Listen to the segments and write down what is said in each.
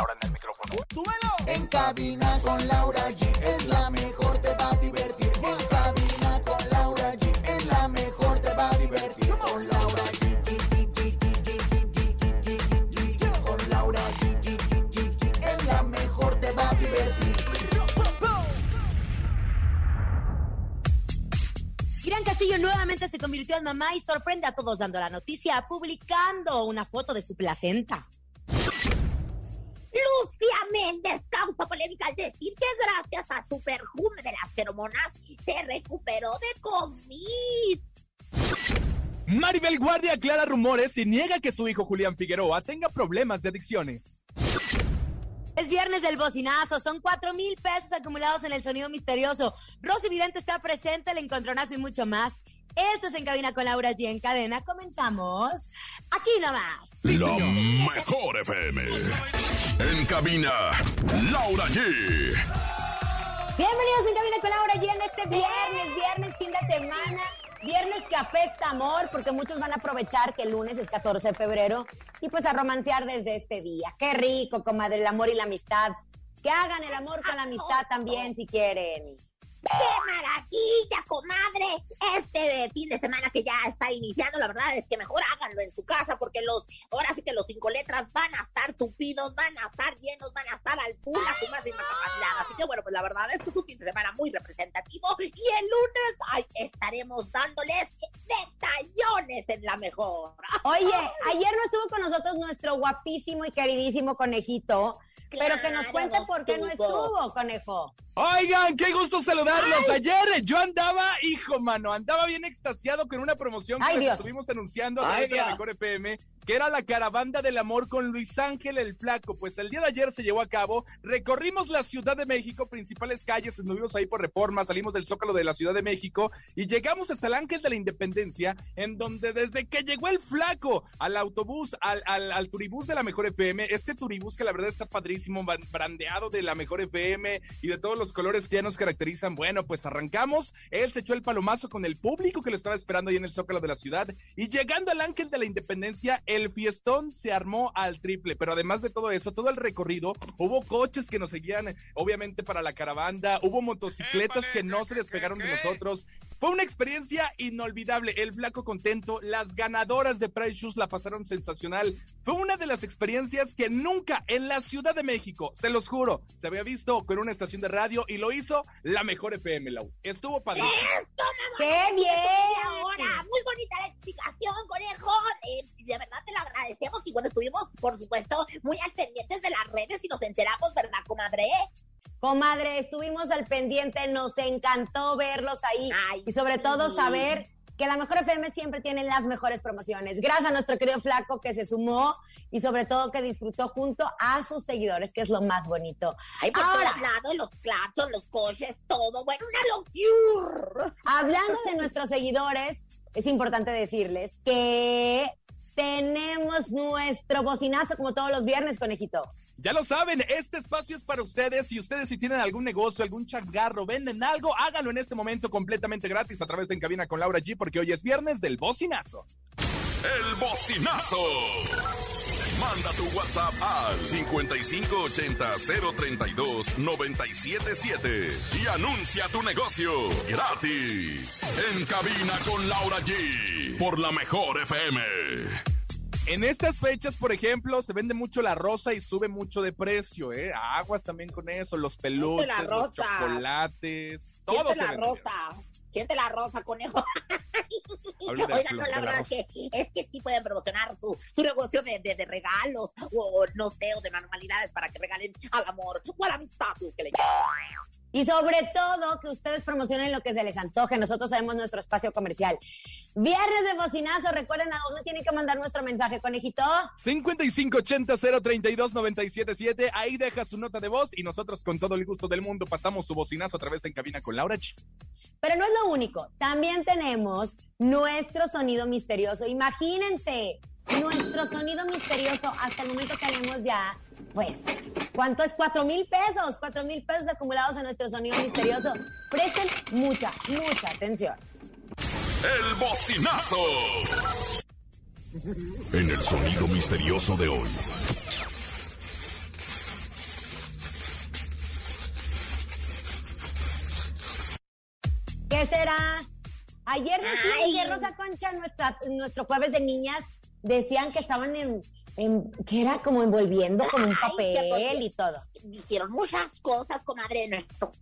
Laura en el micrófono. ¡Súbelo! En cabina con Laura G es la mejor, te va a divertir. En cabina con Laura G es la mejor, te va a divertir. Con Laura G. Con Laura G. La mejor, te va a divertir. Gran Castillo nuevamente se convirtió en mamá y sorprende a todos dando la noticia, publicando una foto de su placenta. Lucía Méndez causa polémica al decir que gracias a su perfume de las feromonas se recuperó de COVID. Maribel Guardia aclara rumores y niega que su hijo Julián Figueroa tenga problemas de adicciones. Es viernes del bocinazo, son cuatro mil pesos acumulados en el sonido misterioso. Rosy Vidente está presente, el encontronazo y mucho más. Esto es En Cabina con Laura G. En cadena, comenzamos aquí nomás. La mejor FM. En cabina, Laura G. Bienvenidos en Cabina con Laura G en este viernes, viernes, fin de semana. Viernes que apesta amor, porque muchos van a aprovechar que el lunes es 14 de febrero y pues a romancear desde este día. Qué rico, comadre, el amor y la amistad. Que hagan el amor con la amistad también si quieren. ¡Qué maravilla, comadre! Este fin de semana que ya está iniciando, la verdad es que mejor háganlo en su casa porque los, ahora sí que los cinco letras van a estar tupidos, van a estar llenos, van a estar al full a su máxima capacidad. Así que bueno, pues la verdad es que es un fin de semana muy representativo y el lunes ay, estaremos dándoles detallones en la mejor. Oye, ayer no estuvo con nosotros nuestro guapísimo y queridísimo conejito, pero que nos cuente por qué no estuvo, conejo. Oigan, qué gusto saludarlos. Ayer yo andaba, hijo, mano, andaba bien extasiado con una promoción que Ay, Dios. estuvimos anunciando a Ay, de la. Mejor FM, que era la caravana del amor con Luis Ángel el Flaco. Pues el día de ayer se llevó a cabo, recorrimos la Ciudad de México, principales calles, estuvimos ahí por Reforma, salimos del Zócalo de la Ciudad de México y llegamos hasta el Ángel de la Independencia, en donde desde que llegó el Flaco al autobús, al, al, al turibús de la Mejor FM, este turibús que la verdad está padrísimo, brandeado de la Mejor FM y de todos los colores que ya nos caracterizan. Bueno, pues arrancamos. Él se echó el palomazo con el público que lo estaba esperando ahí en el Zócalo de la ciudad. Y llegando al Ángel de la Independencia, el fiestón se armó al triple. Pero además de todo eso, todo el recorrido, hubo coches que nos seguían, obviamente, para la caravana. Hubo motocicletas que no se despegaron de nosotros. Fue una experiencia inolvidable. El flaco contento. Las ganadoras de Price Shoes la pasaron sensacional. Fue una de las experiencias que nunca en la Ciudad de México, se los juro, se había visto con una estación de radio y lo hizo la mejor FM, Lau. Estuvo padre. ¡Qué Y bien! ahora, muy bonita la explicación, conejo. Eh, de verdad te lo agradecemos. Y bueno, estuvimos, por supuesto, muy al pendientes de las redes y nos enteramos, ¿verdad, comadre? Comadre, estuvimos al pendiente, nos encantó verlos ahí Ay, y sobre todo saber que la Mejor FM siempre tiene las mejores promociones. Gracias a nuestro querido Flaco que se sumó y sobre todo que disfrutó junto a sus seguidores, que es lo más bonito. Ay, por Ahora, todos lados, los platos, los coches, todo. Bueno, una locura. hablando de nuestros seguidores, es importante decirles que tenemos nuestro bocinazo como todos los viernes, conejito. Ya lo saben, este espacio es para ustedes. Y ustedes si tienen algún negocio, algún changarro, venden algo, háganlo en este momento completamente gratis a través de En Cabina con Laura G, porque hoy es viernes del bocinazo. El bocinazo. Manda tu WhatsApp al 5580-032-977 y anuncia tu negocio gratis. En cabina con Laura G. Por la mejor FM. En estas fechas, por ejemplo, se vende mucho la rosa y sube mucho de precio, ¿eh? Aguas también con eso, los peluches, la los rosa? chocolates, ¿Quién todo te se la rosa? ¿Quién te la rosa, conejo? Oigan, no, la verdad que es que sí pueden promocionar su, su negocio de, de, de regalos o no sé, o de manualidades para que regalen al amor o a la amistad, que le llaman. Y sobre todo que ustedes promocionen lo que se les antoje. Nosotros sabemos nuestro espacio comercial. Viernes de bocinazo. Recuerden a dónde tienen que mandar nuestro mensaje, conejito. 5580-032-977. Ahí deja su nota de voz y nosotros con todo el gusto del mundo pasamos su bocinazo a través de En Cabina con Laura G. Pero no es lo único. También tenemos nuestro sonido misterioso. Imagínense, nuestro sonido misterioso. Hasta el momento tenemos ya pues, ¿cuánto es? Cuatro mil pesos, cuatro mil pesos acumulados en nuestro sonido misterioso. Presten mucha, mucha atención. El bocinazo. En el sonido misterioso de hoy. ¿Qué será? Ayer decía, Rosa Concha, nuestra, nuestro jueves de niñas, decían que estaban en que era como envolviendo con un papel y todo. Dijeron muchas cosas, comadre, nuestro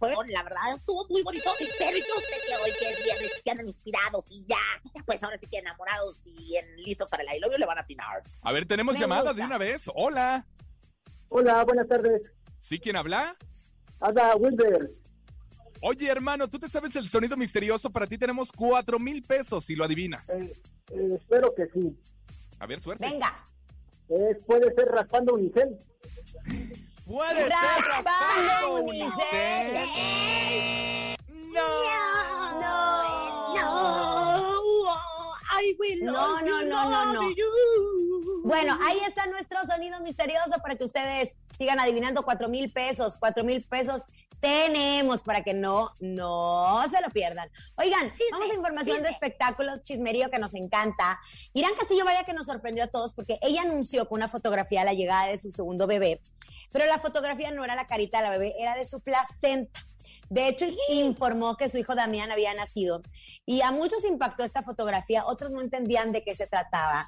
la verdad estuvo muy bonito, pero yo sé que hoy que es viernes que andan inspirados y ya, pues ahora sí que enamorados y listos para el I le van a atinar. A ver, tenemos llamada de una vez. Hola. Hola, buenas tardes. ¿Sí quién habla? Habla Wilber. Oye, hermano, ¿tú te sabes el sonido misterioso? Para ti tenemos cuatro mil pesos si lo adivinas. Eh, eh, espero que sí. A ver, suerte. Venga. puede ser raspando unicel. Puede ser raspando unicel. No. No. No. No, no, no, no, no. Bueno, ahí está nuestro sonido misterioso para que ustedes sigan adivinando cuatro mil pesos, cuatro mil pesos tenemos para que no, no se lo pierdan. Oigan, vamos a información de espectáculos, chismerío que nos encanta. Irán Castillo, vaya que nos sorprendió a todos porque ella anunció con una fotografía la llegada de su segundo bebé, pero la fotografía no era la carita de la bebé, era de su placenta. De hecho, informó que su hijo Damián había nacido y a muchos impactó esta fotografía, otros no entendían de qué se trataba.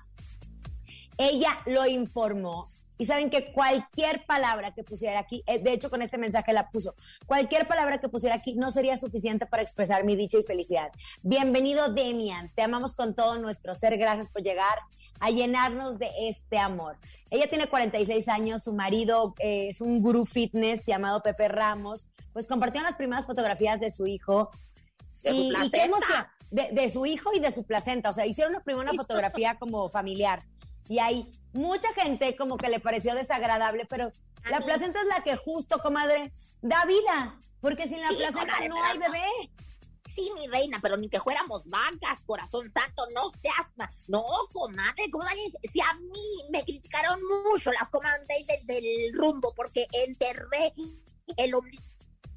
Ella lo informó y saben que cualquier palabra que pusiera aquí, eh, de hecho con este mensaje la puso, cualquier palabra que pusiera aquí no sería suficiente para expresar mi dicha y felicidad. Bienvenido Demian, te amamos con todo nuestro ser, gracias por llegar a llenarnos de este amor. Ella tiene 46 años, su marido eh, es un gurú fitness llamado Pepe Ramos, pues compartieron las primeras fotografías de su hijo. y, qué emoción, de, su hijo y de su placenta, o sea, hicieron una primera fotografía como familiar. Y ahí mucha gente como que le pareció desagradable, pero la placenta es la que justo, comadre, da vida, porque sin la placenta no hay bebé. Sí, mi reina, pero ni que fuéramos vacas, corazón santo, no seas... No, comadre, comadre, si a mí me criticaron mucho las comadres del rumbo porque enterré el ombligo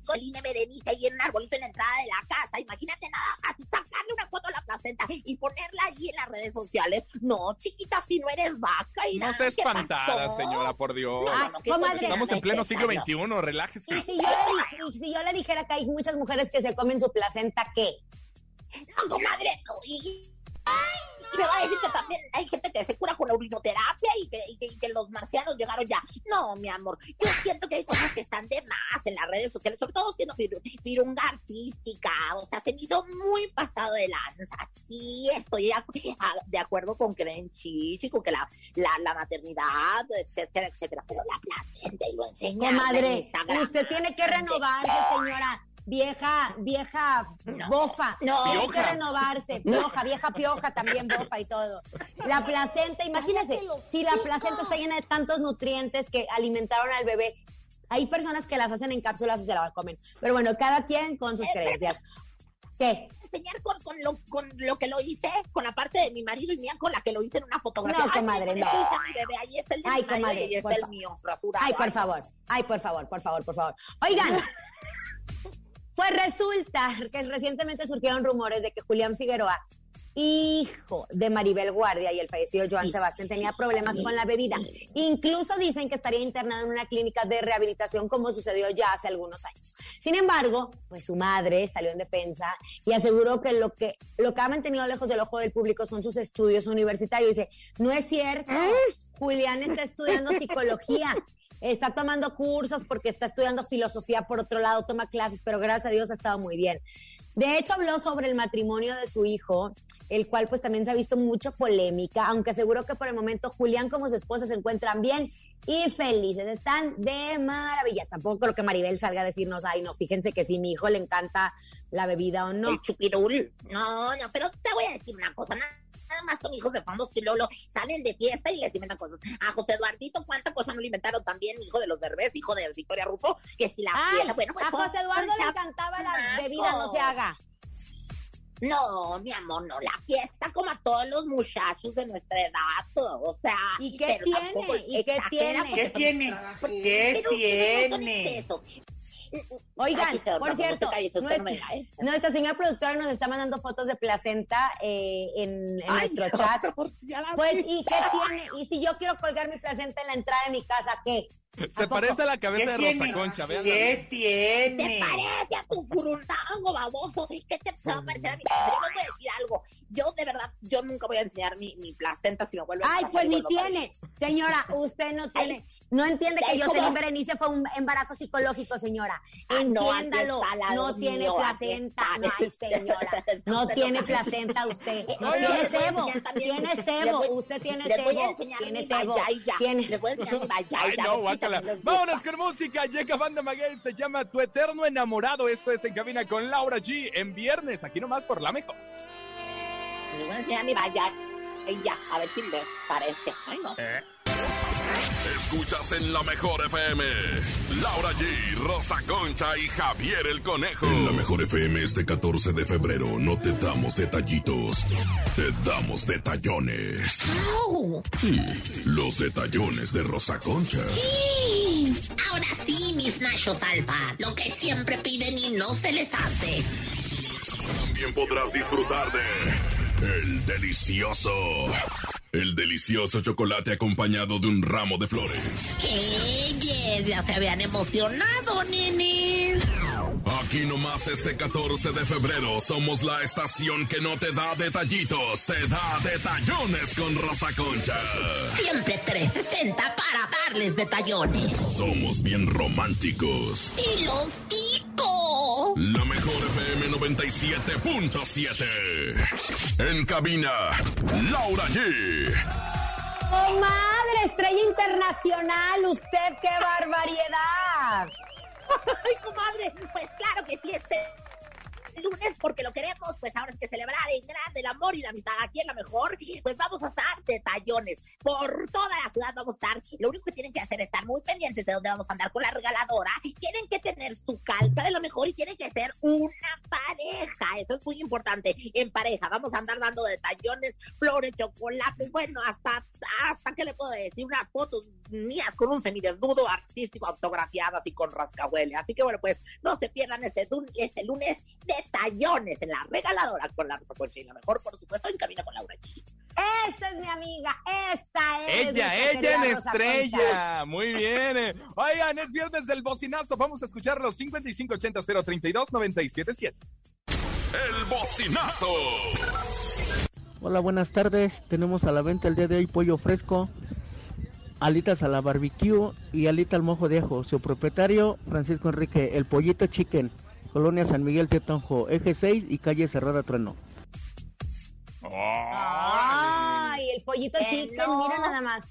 Coline Berenice y en un arbolito en la entrada de la casa. Imagínate nada más sacarle una foto a la placenta y ponerla allí en las redes sociales. No, chiquita, si no eres vaca. Y no se espantada, señora, por Dios. Estamos en pleno siglo XXI, relájese. ¿Y si, yo le, y si yo le dijera que hay muchas mujeres que se comen su placenta, ¿qué? No, comadre. Ay, y me va a decir que también hay gente que se cura con la urinoterapia y que, los marcianos llegaron ya. No, mi amor, yo siento que hay cosas que están de más en las redes sociales, sobre todo siendo firunga artística. O sea, se me hizo muy pasado de lanza. Sí, estoy de acuerdo con que ven chichi, con que la, la, maternidad, etcétera, etcétera. Pero la placenta y lo enseñan. Comadre, usted tiene que renovarse, señora vieja, vieja bofa. No, Tiene que renovarse. Pioja, vieja pioja también bofa y todo. La placenta, imagínese, si la placenta está llena de tantos nutrientes que alimentaron al bebé, hay personas que las hacen en cápsulas y se la comen. Pero bueno, cada quien con sus creencias. ¿Qué? enseñar con, con, lo, con lo que lo hice, con la parte de mi marido y mía, con la que lo hice en una fotografía. No, comadre, no. Ahí está el de Ay, comadre, y está el mío, Ay, por favor. Ay, por favor, por favor, por favor. Oigan, Pues resulta que recientemente surgieron rumores de que Julián Figueroa, hijo de Maribel Guardia y el fallecido Joan Sebastián, tenía problemas con la bebida. Incluso dicen que estaría internado en una clínica de rehabilitación como sucedió ya hace algunos años. Sin embargo, pues su madre salió en defensa y aseguró que lo que, lo que ha mantenido lejos del ojo del público son sus estudios universitarios. Dice, no es cierto. Julián está estudiando psicología está tomando cursos porque está estudiando filosofía por otro lado, toma clases, pero gracias a Dios ha estado muy bien. De hecho, habló sobre el matrimonio de su hijo el cual pues también se ha visto mucha polémica, aunque aseguro que por el momento Julián como su esposa se encuentran bien y felices, están de maravilla. Tampoco creo que Maribel salga a decirnos, ay, no, fíjense que si mi hijo le encanta la bebida o no. El chupirul. No, no, pero te voy a decir una cosa, nada más son hijos de famosos y Lolo salen de fiesta y les inventan cosas. A José Eduardito, ¿cuánta cosa no le inventaron también? Hijo de los Derbez, hijo de Victoria Rufo, que si la Ay, fiesta, bueno, pues a José Eduardo le encantaba la bebida, no se haga. No, mi amor, no, la fiesta como a todos los muchachos de nuestra edad, o sea... ¿Y qué tiene? ¿Y qué tiene? ¿Qué tiene? ¿Qué tiene? Oigan, por cierto, nuestra, ¿eh? señora productora nos está mandando fotos de placenta eh, en, en Ay, nuestro chat. Pues, vi. ¿y qué tiene? Y si yo quiero colgar mi placenta en la entrada de mi casa, ¿qué? Se parece a la cabeza ¿Qué de Rosa tiene? Concha, vean. ¿Qué ¿Te tiene? parece a tu furundango, baboso? ¿Qué te va a parecer a les voy a decir algo. Yo, de verdad, yo nunca voy a enseñar mi, mi placenta si me vuelve a Ay, pues ni tiene. Señora, usted no tiene. No entiende que. Jocelyn Berenice fue un embarazo psicológico, señora. Ah, Entiéndalo. No tiene mío, placenta. Ay, señora. No tiene placenta usted. No Oye, tiene cebo. Tiene cebo. voy- Usted tiene les voy a cebo. Tiene cebo. Tiene. Les voy a enseñar mi vallaya. Ay, no, a ver si guácala. también les gusta. Vámonos con música. Llega Banda Maguel, se llama Tu Eterno Enamorado. Esto es En Cabina con Laura G. En viernes, aquí nomás por la mejor. Les voy a enseñar mi a ver si les parece. Ay, no. Escuchas en la mejor FM. Laura G, Rosa Concha y Javier el Conejo. En la mejor FM este 14 de febrero no te damos detallitos, te damos detallones. Sí, los detallones de Rosa Concha. Ahora sí, mis machos alfa. Lo que siempre piden y no se les hace. También podrás disfrutar de el delicioso. El delicioso chocolate acompañado de un ramo de flores. Ellos ya se habían emocionado, nenes. Aquí nomás este 14 de febrero somos la estación que no te da detallitos, te da detallones con Rosa Concha. Siempre 360 para darles detallones. Somos bien románticos. Y los digo. La mejor 97.7. En cabina, Laura G. Comadre, estrella internacional, usted qué barbaridad. Ay, comadre, pues claro que sí, este lunes, porque lo queremos, pues ahora es que celebrar en grande el amor y la amistad aquí en la mejor, pues vamos a estar detallones por toda la ciudad, vamos a estar, lo único que tienen que hacer es estar muy pendientes de dónde vamos a andar con la regaladora, tienen que tener su calca de lo mejor y tienen que ser una pareja, eso es muy importante, en pareja, vamos a andar dando detallones, flores, chocolates, bueno, hasta, hasta, ¿qué le puedo decir? Unas fotos mías con un semidesnudo artístico autografiadas y con rascahuele. Así que bueno, pues no se pierdan este, este lunes detallones en la regaladora con la Rosa Concha y la mejor, por supuesto, en Cabina con Laura G. Esta es mi amiga, esta es. Ella, ella en Rosa Concha. estrella. Muy bien. eh. Oigan, es viernes del bocinazo. Vamos a escuchar los 5580 032 977. El bocinazo. Hola, buenas tardes. Tenemos a la venta el día de hoy pollo fresco, alitas a la barbecue y alita al mojo de ajo. Su propietario, Francisco Enrique, el pollito chicken, Colonia San Miguel Teotonjo, eje 6 y calle Cerrada Trueno. Ay, el pollito chicken, no. mira nada más.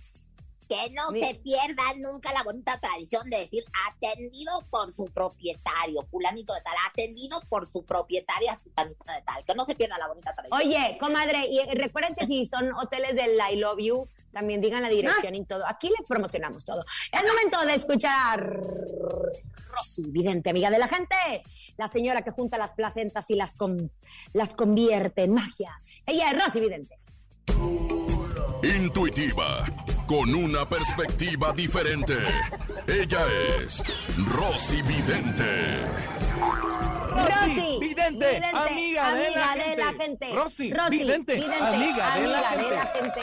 Que no Mi- se pierdan nunca la bonita tradición de decir atendido por su propietario, fulanito de tal, atendido por su propietaria, sutanita de tal. Que no se pierda la bonita tradición. Oye, comadre, y recuerden que si son hoteles del I Love You, también digan la dirección y todo. Aquí le promocionamos todo. Es momento de escuchar Rosy Vidente, amiga de la gente. La señora que junta las placentas y las, con- las convierte en magia. Ella es Rosy Vidente. Intuitiva, con una perspectiva diferente. Ella es Rosy Vidente. Rosy, vidente, amiga de la gente. gente. Rosy, vidente, amiga de la gente.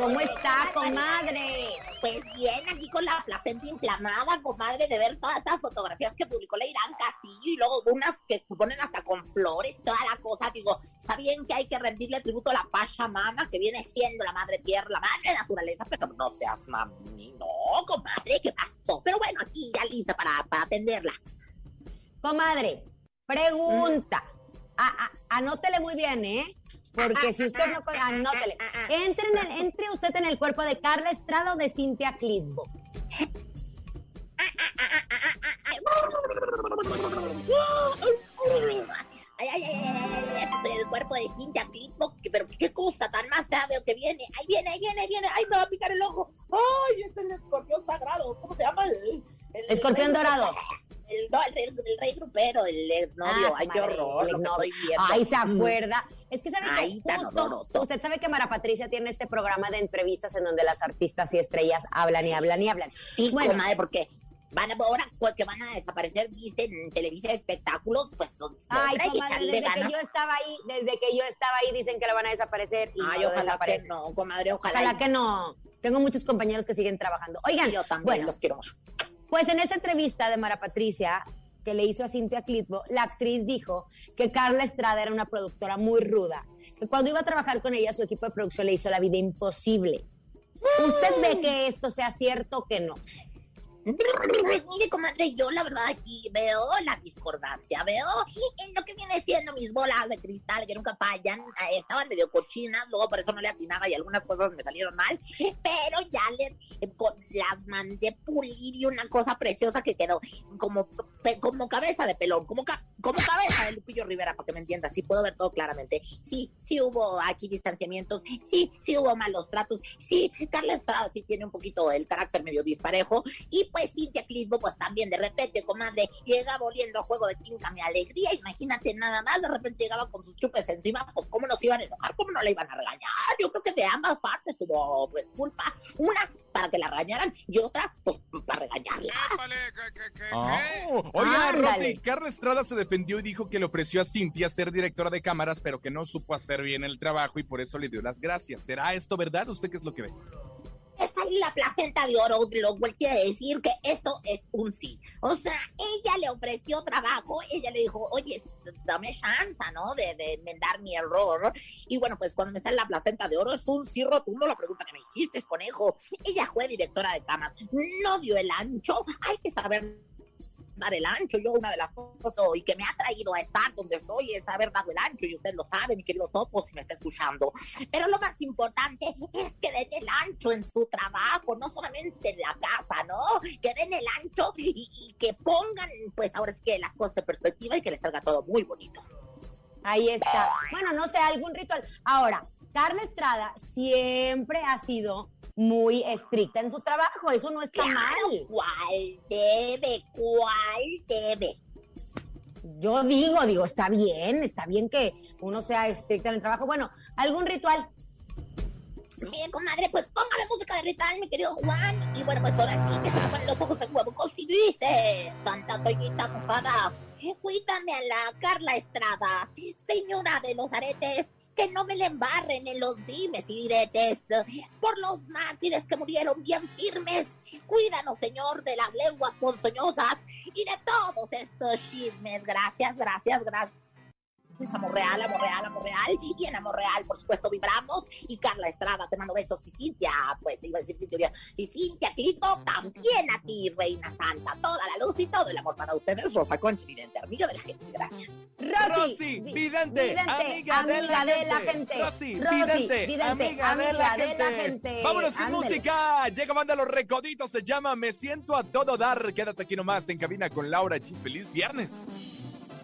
¿Cómo está, comadre? Pues bien, aquí con la placenta inflamada, comadre, de ver todas estas fotografías que publicó Leirán Castillo y luego unas que ponen hasta con flores, toda la cosa. Digo, está bien que hay que rendirle tributo a la Pachamama, que viene siendo la madre tierra, la madre naturaleza, pero no seas mami, no, comadre, ¿qué pasó? Pero bueno, aquí ya lista para, para atenderla. Comadre, pregunta. A- a- anótele muy bien, ¿eh? Porque si usted no conoce, anótele. Entre, en el- entre usted en el cuerpo de Carla Estrada o de Cintia Clitbo. Ay, ay, ay, ay, ay, el cuerpo de Cintia Clitbo, pero qué cosa tan más fea veo que viene. Ahí viene, ahí viene, ahí viene. Ay, me va a picar el ojo. Ay, este es el escorpión sagrado. ¿Cómo se llama? El, el- Escorpión el dorado. El, no, el, rey- el rey grupero, el exnovio. Ah, ay, qué comadre, horror el lo que exnovio. estoy viendo. Ay, se acuerda. Es que sabe Ay, que justo, usted sabe que Mara Patricia tiene este programa de entrevistas en donde las artistas y estrellas hablan y hablan y hablan. Sí, Bueno. comadre, porque van a, ahora pues, que van a desaparecer, dicen, en Televisa de espectáculos, pues son, Ay, que comadre, desde que yo estaba ahí, desde que yo estaba ahí dicen que la van a desaparecer y Ay, no ojalá que desaparecen. no, comadre, ojalá. Ojalá y- que no. Tengo muchos compañeros que siguen trabajando. Oigan, Yo también bueno, los quiero. Pues en esa entrevista de Mara Patricia que le hizo a Cintia Clitbo, la actriz dijo que Carla Estrada era una productora muy ruda, que cuando iba a trabajar con ella su equipo de producción le hizo la vida imposible. ¿Usted ve que esto sea cierto o que no? Mire, comadre, yo la verdad aquí veo la discordancia, veo en lo que viene siendo mis bolas de cristal que nunca fallan, eh, estaban medio cochinas, luego por eso no le atinaba y algunas cosas me salieron mal, pero ya le, eh, las mandé pulir y una cosa preciosa que quedó como, como cabeza de pelón, como, ca- como cabeza de Lupillo Rivera, para que me entiendas, sí puedo ver todo claramente. Sí, sí hubo aquí distanciamientos, sí, sí hubo malos tratos, sí, Carla Estrada sí tiene un poquito el carácter medio disparejo, y pues Cintia Clisbo, pues también de repente, comadre, llegaba oliendo a juego de quinca mi alegría, imagínate nada más, de repente llegaba con sus chupes encima, pues cómo nos iban a enojar, cómo no la iban a regañar, yo creo que de ambas partes tuvo pues culpa, una para que la regañaran y otra pues para regañarla. Oh, Oiga. Rosy, Carla Estrada se defendió y dijo que le ofreció a Cintia ser directora de cámaras, pero que no supo hacer bien el trabajo y por eso le dio las gracias. ¿Será esto verdad? ¿Usted qué es lo que ve? Es la placenta de oro, lo cual quiere decir que esto es un sí. O sea, ella le ofreció trabajo, ella le dijo, oye, dame chance, ¿no? De, de enmendar mi error. Y bueno, pues cuando me sale la placenta de oro es un sí rotundo, la pregunta que me hiciste, conejo. Ella fue directora de camas, no dio el ancho, hay que saber dar el ancho. Yo una de las cosas y que me ha traído a estar donde estoy es haber dado el ancho y usted lo sabe, mi querido Topo, si me está escuchando. Pero lo más importante es que den el ancho en su trabajo, no solamente en la casa, ¿no? Que den el ancho y, y que pongan, pues ahora es que las cosas en perspectiva y que les salga todo muy bonito. Ahí está. Bueno, no sé, algún ritual. Ahora, Carla Estrada siempre ha sido muy estricta en su trabajo, eso no está Claro, mal. ¿cuál debe? ¿Cuál debe? Yo digo, digo, está bien, está bien que uno sea estricta en el trabajo. Bueno, algún ritual. Bien, comadre, pues póngame música de ritual, mi querido Juan. Y bueno, pues ahora sí que se me ponen los ojos de huevo y dice Santa Toñita mojada. Cuídame a la Carla Estrada, señora de los aretes, que no me le embarren en los dimes y diretes. Por los mártires que murieron bien firmes, cuídanos, señor, de las lenguas ponzoñosas y de todos estos chismes. Gracias, gracias, gracias. Es amor real, amor real, amor real. Y en amor real, por supuesto, vibramos. Y Carla Estrada, te mando besos. Y Cintia, pues iba a decir Cintia. Y Cintia Clito, también a ti, Reina Santa. Toda la luz y todo el amor para ustedes. Rosa Concha, vidente, amiga de la gente. Gracias. Rosy, Rosy, vi- vidente, amiga de la gente. Rosy, vidente, amiga de la gente. Vámonos con música. Llega banda Los Recoditos, se llama Me Siento a Todo Dar. Quédate aquí nomás en cabina con Laura G. Feliz viernes.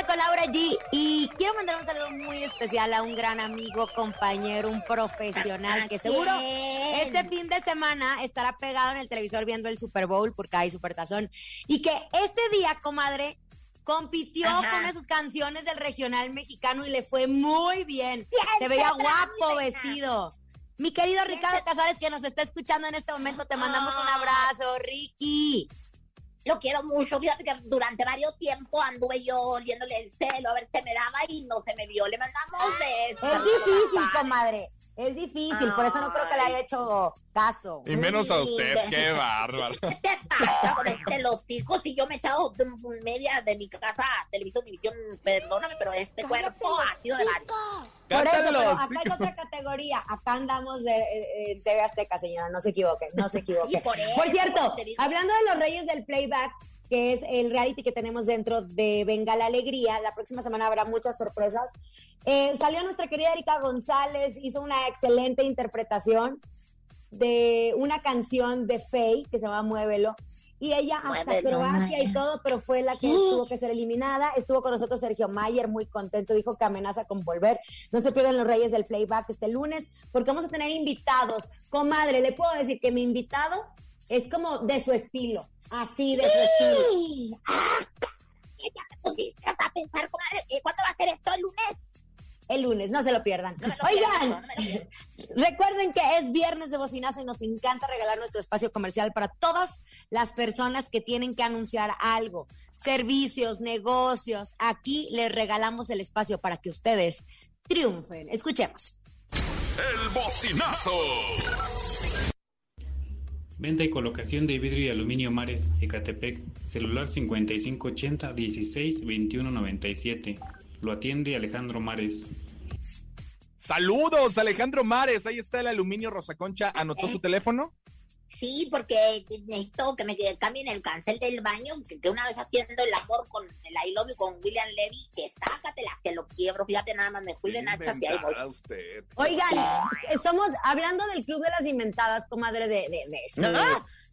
cabina con Laura G. Y quiero mandar un saludo muy especial a un gran amigo, compañero, un profesional que seguro este fin de semana estará pegado en el televisor viendo el Super Bowl porque hay Supertazón. Y que este día, comadre, compitió con esas canciones del regional mexicano y le fue muy bien. Se veía guapo vestido. Mi querido Ricardo Casares, que nos está escuchando en este momento, te mandamos un abrazo, Ricky. Lo quiero mucho. Fíjate que durante varios tiempos anduve yo oliéndole el celo a ver si me daba y no se me dio. Le mandamos besos. Es difícil, comadre. Es difícil, por eso no creo que le haya hecho caso. Y menos a usted, qué bárbaro. ¿Qué te pasa con este, los hijos? Si yo me he echado media de mi casa, televisión, división, perdóname, pero este cuerpo ha sido de varios. Por eso, pero acá hay otra categoría. Acá andamos de, TV Azteca, señora. No se equivoque, no se equivoque. por, por, cierto, hablando de los reyes del playback, que es el reality que tenemos dentro de Venga la Alegría. La próxima semana habrá muchas sorpresas. Eh, salió nuestra querida Erika González, hizo una excelente interpretación de una canción de Faye que se llama Muévelo. Y ella hasta Croacia y todo, pero fue la que tuvo que ser eliminada. Estuvo con nosotros Sergio Mayer, muy contento, dijo que amenaza con volver. No se pierdan los Reyes del Playback este lunes, porque vamos a tener invitados. Comadre, le puedo decir que mi invitado es como de su estilo, así de su estilo. Ah, ya me pusiste a pensar, comadre, ¿cuándo va a ser esto el lunes? el lunes, no se lo pierdan. Oigan, recuerden que es viernes de bocinazo y nos encanta regalar nuestro espacio comercial para todas las personas que tienen que anunciar algo, servicios, negocios. Aquí les regalamos el espacio para que ustedes triunfen. Escuchemos. El bocinazo. Venta y colocación de vidrio y aluminio Mares, Ecatepec, celular 5580 16 21 97. Lo atiende Alejandro Mares. Saludos, Alejandro Mares. Ahí está el aluminio Rosa Concha. ¿Anotó su teléfono? Sí, porque necesito que me cambien el cancel del baño, que, una vez haciendo el amor con el I Love You con William Levy, que que lo quiebro, fíjate nada más, me fui de nachas y ahí voy. Oigan, somos, hablando del Club de las Inventadas, comadre de, de, de, su,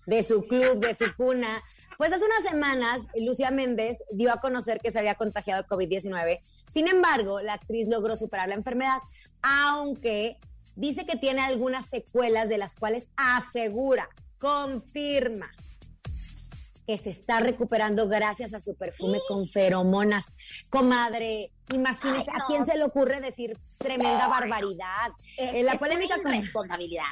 de su club, de su cuna, pues hace unas semanas, Lucia Méndez dio a conocer que se había contagiado de COVID-19. Sin embargo, la actriz logró superar la enfermedad, aunque dice que tiene algunas secuelas de las cuales asegura, confirma que se está recuperando gracias a su perfume con feromonas. Comadre, imagínese, ¿a quién se le ocurre decir tremenda barbaridad? Eh, la polémica con responsabilidad.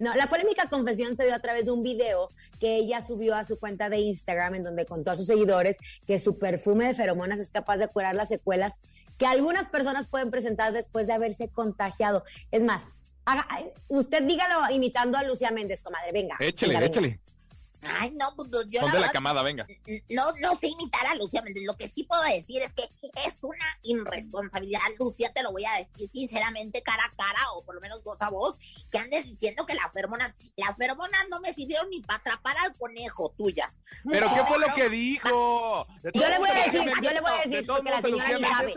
No, la polémica confesión se dio a través de un video que ella subió a su cuenta de Instagram en donde contó a sus seguidores que su perfume de feromonas es capaz de curar las secuelas que algunas personas pueden presentar después de haberse contagiado. Es más, usted dígalo imitando a Lucía Méndez, comadre. Venga. Échale, échale. Ay, no, pues yo. Son de la camada, venga. No, no sé imitar a Lucía Méndez. Lo que sí puedo decir es que es una irresponsabilidad, Lucía, te lo voy a decir sinceramente, cara a cara, o por lo menos voz a voz, que andes diciendo que las feromonas, las feromonas no me sirvieron ni para atrapar al conejo tuya. ¿Pero qué fue lo que dijo? Yo le voy a decir, yo le voy a decir, porque la señora ni sabe.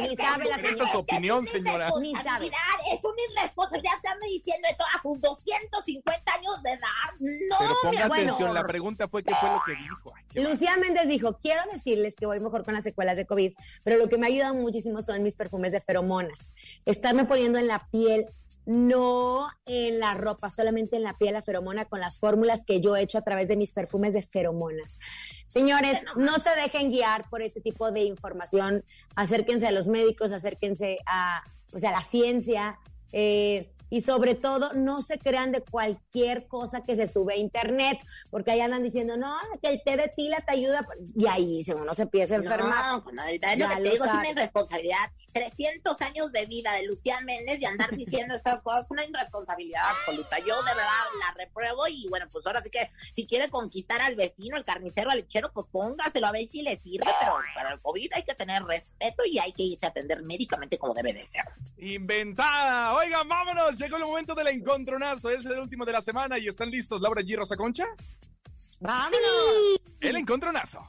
Ni sabe la señora. Esa es su opinión, señora. Ni sabe. Es una irresponsabilidad, te ando diciendo de todas sus 250 años de edad. No, mi atención, la pregunta fue qué fue lo que dijo. Lucía Méndez dijo, quiero decirles que voy mejor con las secuelas de COVID, pero lo que me ha ayudado muchísimo son mis perfumes de feromonas. Estarme poniendo en la piel, no en la ropa, solamente en la piel la feromona con las fórmulas que yo he hecho a través de mis perfumes de feromonas. Señores, no se dejen guiar por este tipo de información, acérquense a los médicos, acérquense a, pues, a la ciencia. Eh, y sobre todo no se crean de cualquier cosa que se sube a internet, porque ahí andan diciendo, no, que el té de tila te ayuda, y ahí se uno se empieza a enfermar. No, comadrita, es lo que te digo, es una irresponsabilidad. 300 años de vida de Lucía Méndez y andar diciendo estas cosas es una irresponsabilidad absoluta. Yo de verdad la repruebo y bueno, pues ahora sí que si quiere conquistar al vecino, el carnicero, al lechero, pues póngaselo a ver si le sirve, pero para el COVID hay que tener respeto y hay que irse a atender médicamente como debe de ser. Inventada. Oigan, vámonos llegó el momento del encontronazo. Es el último de la semana y están listos Laura G. Rosa Concha. ¡Vámonos! El encontronazo.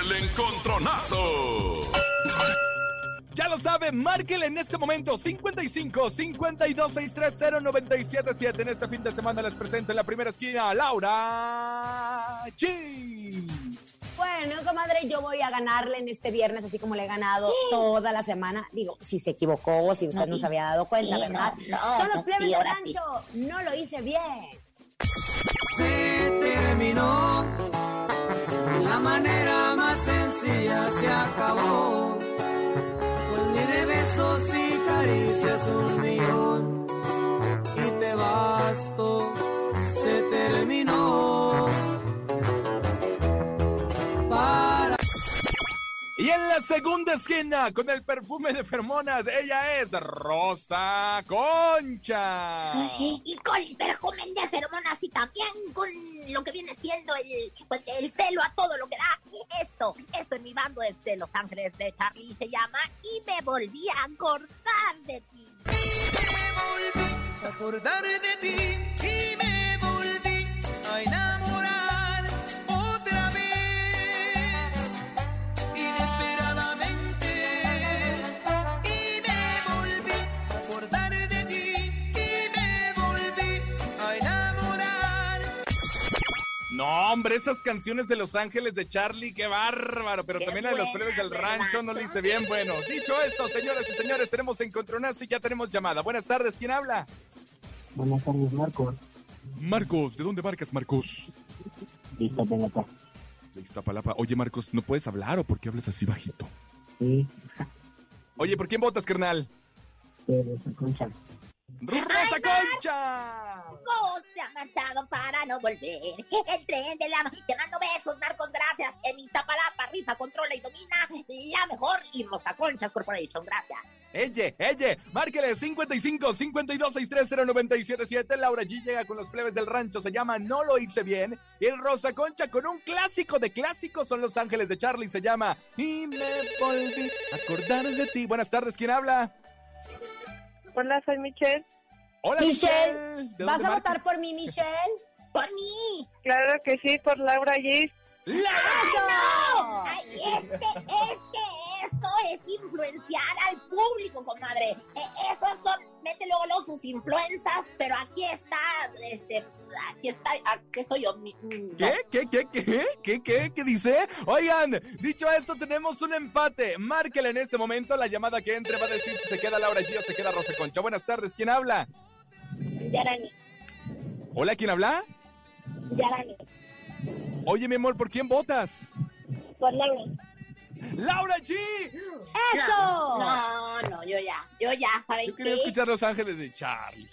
El encontronazo. Ya lo sabe, márquele en este momento 55 52 630 977. En este fin de semana les presento en la primera esquina a Laura G. Bueno, comadre, yo voy a ganarle en este viernes, así como le he ganado toda la semana. Digo, si se equivocó o si usted no, se había dado cuenta, ¿verdad? Son los plebes de rancho, no lo hice bien. Se terminó la manera más sencilla se acabó. Segunda esquina, con el perfume de feromonas, ella es Rosa Concha. Y con el perfume de feromonas y también con lo que viene siendo el, pues, el celo a todo lo que da. Esto, esto en mi bando es de Los Ángeles de Charlie se llama Y me volví a acordar de ti. acordar de ti y me volví a No, hombre, esas canciones de Los Ángeles de Charlie, qué bárbaro. Pero Qué también la de los plebes del rancho no lo hice bien. Bueno, dicho esto, señoras y señores, tenemos encontronazo y ya tenemos llamada. Buenas tardes, ¿quién habla? Buenas tardes, Marcos. Marcos, ¿de dónde marcas, Marcos? Listo, Pelota. De Iztapalapa. Oye, Marcos, ¿no puedes hablar o por qué hablas así bajito? Sí, Oye, ¿por quién votas, carnal? pero Concha. ¡Rosa Concha! No se ha marchado para no volver. El tren de la... Te mando besos, Marcos, gracias. En Iztapalapa, rifa, controla y domina la mejor y Rosa Conchas Corporation, gracias. ¡Elle, elle! Márquele 55 52 630 977. Laura G llega con los plebes del rancho. Se llama No lo hice bien. Y el Rosa Concha con un clásico de clásicos. Son Los Ángeles de Charlie. Se llama Y me volví a acordar de ti. Buenas tardes, ¿quién habla? Hola, soy Michelle. Hola, Michelle, Michelle. ¿De ¿vas a votar por mí, Michelle? ¡Por mí! Claro que sí, por Laura G. ¡No! Ay, este, es que esto es influenciar al público, comadre. Eh, estos son, mete luego luego sus influencias, pero aquí está, este, aquí está, aquí estoy yo. mi- mi- ¿Qué? ¿Qué? ¿Qué? ¿Qué? ¿Qué? ¿Qué? ¿Qué dice? Oigan, dicho esto, tenemos un empate. Márquele en este momento. La llamada que entre va a decir si se queda Laura G o se queda Rosa Concha. Buenas tardes, ¿quién habla? Yarani, Hola, ¿quién habla? Yarani, Oye, mi amor, ¿por quién votas? por Laura. ¡Laura G! ¡Eso! No, no, yo ya, yo ya, ¿saben Yo quería qué? escuchar Los Ángeles de Charlie.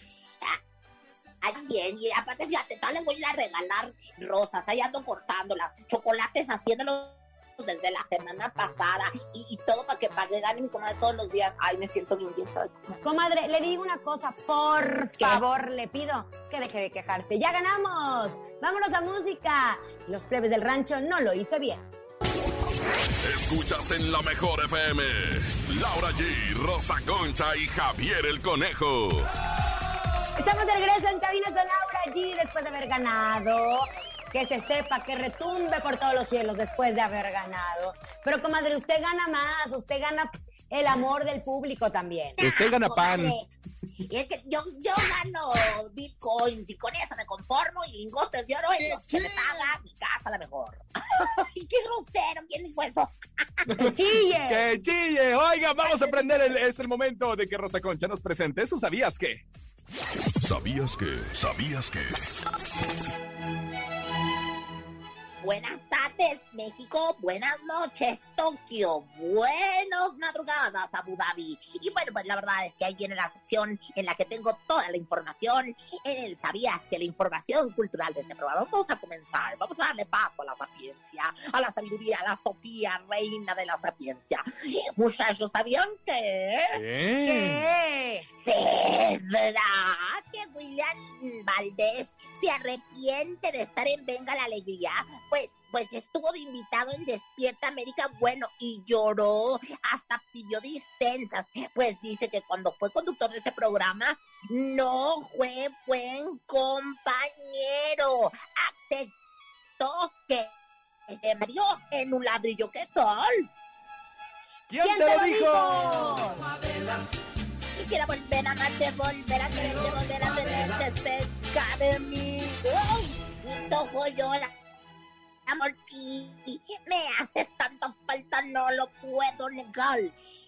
Ay, bien, y aparte, fíjate, tal les voy a ir a regalar rosas, ahí ando cortándolas, chocolates haciéndolos desde la semana pasada y, y todo para que para que gane mi comadre todos los días. Ay, me siento bien, bien. Comadre, le digo una cosa, por ¿Qué? favor, le pido que deje de quejarse. ¡Ya ganamos! ¡Vámonos a música! Los plebes del rancho no lo hice bien. Escuchas en la mejor FM. Laura G, Rosa Concha y Javier el Conejo. Estamos de regreso en Cabina con Laura G después de haber ganado. Que se sepa, que retumbe por todos los cielos después de haber ganado. Pero, comadre, usted gana más, usted gana el amor del público también. Usted gana pan. Y es que yo, yo gano bitcoins y con eso me conformo y lingotes de oro en los que me paga mi casa la mejor. Ay, qué grosero, ¿quién dijo eso? ¡Que chille! ¡Que chille! Oiga, vamos a aprender. El, es el momento de que Rosa Concha nos presente. ¿Eso sabías qué? ¿Sabías que? ¿Sabías que? Buenas tardes, México. Buenas noches, Tokio. Buenas madrugadas, Abu Dhabi. Y bueno, pues la verdad es que ahí viene la sección en la que tengo toda la información en el Sabías que la información cultural de este programa. Vamos a comenzar. Vamos a darle paso a la sapiencia, a la sabiduría, a la Sofía, reina de la sapiencia. Muchachos, ¿sabían que? ¿Qué? ¿Qué? ¿Verdad que William Valdés se arrepiente de estar en Venga la Alegría? Pues, estuvo de invitado en Despierta América, bueno, y lloró, hasta pidió dispensas. Pues dice que cuando fue conductor de ese programa, no fue buen compañero. Aceptó que se murió en un ladrillo. ¿Qué tal? ¿Quién, ¿Quién te lo dijo? Quisiera volver a amarte, volver a quererte, volver a tenerte cerca de mí. ¡Ay! Ojo llora. Amor, ti me haces tanta falta no lo puedo negar.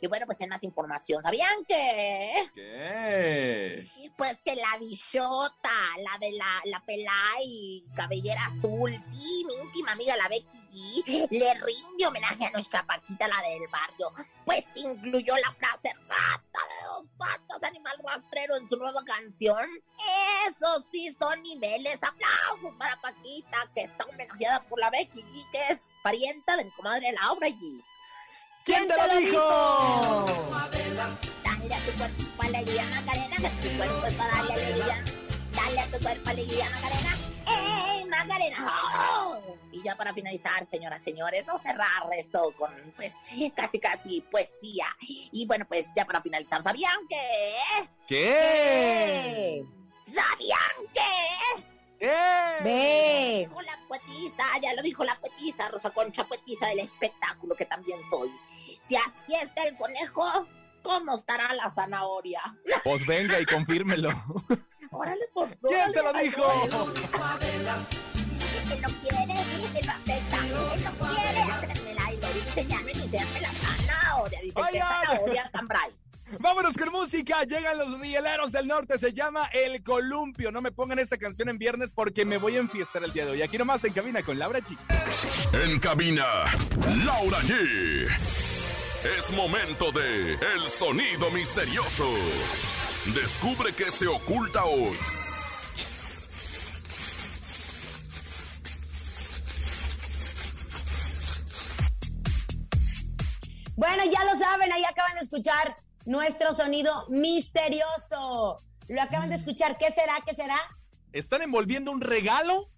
Y bueno, pues en más información, ¿sabían que? ¿Qué? Pues que la bichota, la de la, la pelá y cabellera azul, sí, mi íntima amiga la Becky G, le rinde homenaje a nuestra Paquita, la del barrio. Pues incluyó la frase rata de dos patas, animal rastrero en su nueva canción. Eso sí son niveles. Aplausos para Paquita, que está homenajeada por la Becky G, que es parienta de mi comadre Laura G. ¿Quién te lo dijo? Dale a tu cuerpo alegría, Macarena, que tu cuerpo es para darle alegría. Dale a tu cuerpo alegría, Macarena. ¡Ey, Macarena! ¡Oh! Y ya para finalizar, señoras, señores, no cerrar esto con, pues, casi, casi poesía. Y bueno, pues ya para finalizar, ¿sabían que? ¿Qué? ¿Sabían que? ¿Qué? Ve. La poetisa, ya lo dijo la poetisa, Rosa Concha, poetisa del espectáculo que también soy. Si así está el conejo, ¿cómo estará la zanahoria? Pues venga y confírmelo. Órale, pues. ¿Quién se lo dijo? Que no quiere, que no acepta, que no quiere hacerme la y lo dice ya no ni hacerme la zanahoria. Dice que zanahoria cambray. Vámonos con música. Llegan los rieleros del norte. Se llama El Columpio. No me pongan esa canción en viernes porque me voy a enfiestar el día de hoy. Aquí nomás en cabina con Laura G. En cabina, Laura G. Es momento de El Sonido Misterioso. Descubre qué se oculta hoy. Bueno, ya lo saben, ahí acaban de escuchar nuestro sonido misterioso. Lo acaban de escuchar. ¿Qué será? ¿Qué será? ¿Están envolviendo un regalo?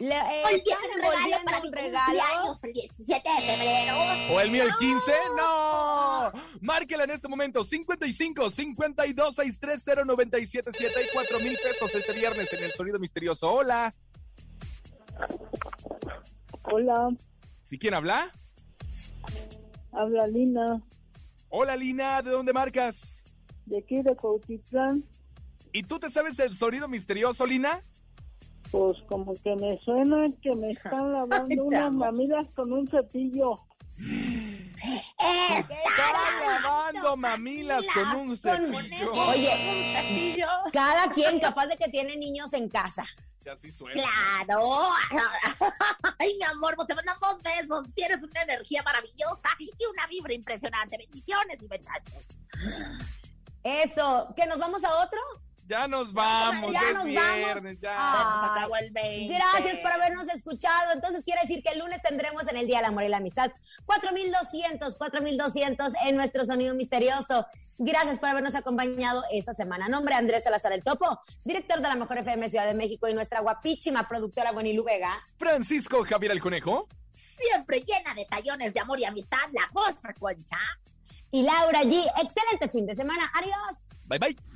Le- eh, Hoy están regalo envolviendo para un regalo. el 17 de febrero. ¿O el mío el 15? ¡No! Márquela en este momento. 55 52 630 977 y 4 mil pesos este viernes en el sonido misterioso. Hola. Hola, ¿Y quién habla? habla Lina, Hola, Lina. ¿De dónde marcas? de aquí de Cautitlán. ¿Y tú te sabes el sonido misterioso, Lina? Pues como que me suena que me están lavando Ay, unas mamilas con un cepillo. Están lavando mamilas con un cepillo. Oye, cada quien capaz de que tiene niños en casa. Ya sí suena. Claro. Ay, mi amor, pues te mandamos besos. Tienes una energía maravillosa y una vibra impresionante. Bendiciones y muchachos. Eso, ¿que nos vamos a otro? Ya nos vamos, Ya nos viernes, vamos. ya. Acabó el 20. Gracias por habernos escuchado. Entonces quiere decir que el lunes tendremos en el Día del Amor y la Amistad 4200, 4200 en nuestro sonido misterioso. Gracias por habernos acompañado esta semana. Nombre Andrés Salazar el Topo, director de la Mejor FM Ciudad de México y nuestra guapísima productora Bonilú Vega. Francisco Javier el Conejo. Siempre llena de tallones de amor y amistad, la voz Concha. Y Laura G. Excelente fin de semana. Adiós. Bye bye.